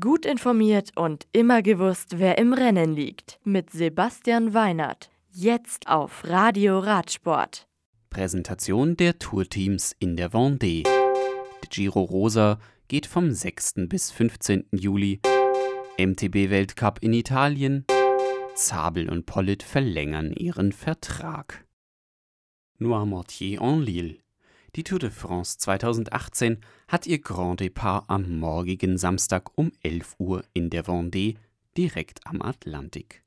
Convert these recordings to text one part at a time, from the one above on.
Gut informiert und immer gewusst, wer im Rennen liegt. Mit Sebastian Weinert. Jetzt auf Radio Radsport. Präsentation der Tourteams in der Vendée. Der Giro Rosa geht vom 6. bis 15. Juli. MTB Weltcup in Italien. Zabel und Pollitt verlängern ihren Vertrag. Noirmoutier en Lille. Die Tour de France 2018 hat ihr Grand Départ am morgigen Samstag um 11 Uhr in der Vendée, direkt am Atlantik.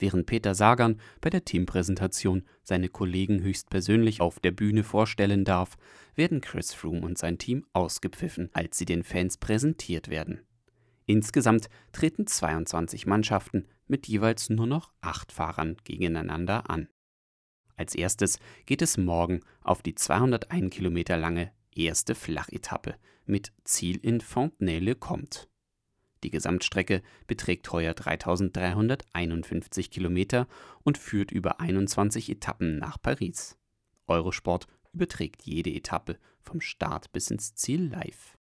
Während Peter Sagan bei der Teampräsentation seine Kollegen höchstpersönlich auf der Bühne vorstellen darf, werden Chris Froome und sein Team ausgepfiffen, als sie den Fans präsentiert werden. Insgesamt treten 22 Mannschaften mit jeweils nur noch acht Fahrern gegeneinander an. Als erstes geht es morgen auf die 201 Kilometer lange erste Flachetappe mit Ziel in Fontenay-le-Comte. Die Gesamtstrecke beträgt heuer 3351 Kilometer und führt über 21 Etappen nach Paris. Eurosport überträgt jede Etappe vom Start bis ins Ziel live.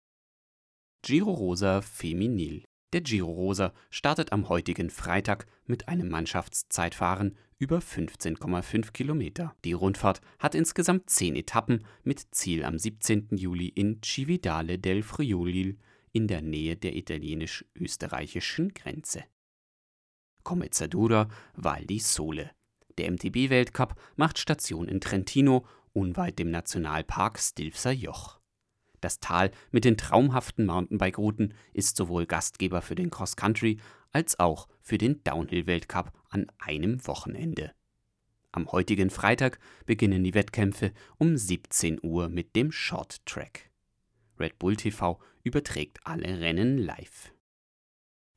Giro Rosa Feminil der Giro Rosa startet am heutigen Freitag mit einem Mannschaftszeitfahren über 15,5 Kilometer. Die Rundfahrt hat insgesamt zehn Etappen mit Ziel am 17. Juli in Cividale del Friuli in der Nähe der italienisch-österreichischen Grenze. Comezzadura Val di Sole. Der MTB-Weltcup macht Station in Trentino, unweit dem Nationalpark Stilfser Joch. Das Tal mit den traumhaften Mountainbike-Routen ist sowohl Gastgeber für den Cross-Country als auch für den Downhill-Weltcup an einem Wochenende. Am heutigen Freitag beginnen die Wettkämpfe um 17 Uhr mit dem Short Track. Red Bull TV überträgt alle Rennen live.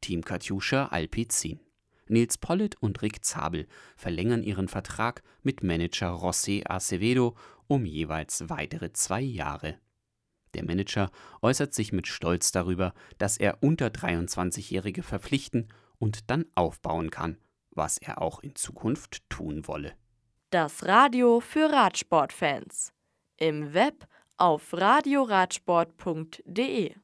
Team Katjuscha Alpizin. Nils Pollitt und Rick Zabel verlängern ihren Vertrag mit Manager José Acevedo um jeweils weitere zwei Jahre. Der Manager äußert sich mit Stolz darüber, dass er unter 23-Jährige verpflichten und dann aufbauen kann, was er auch in Zukunft tun wolle. Das Radio für Radsportfans. Im Web auf radioradsport.de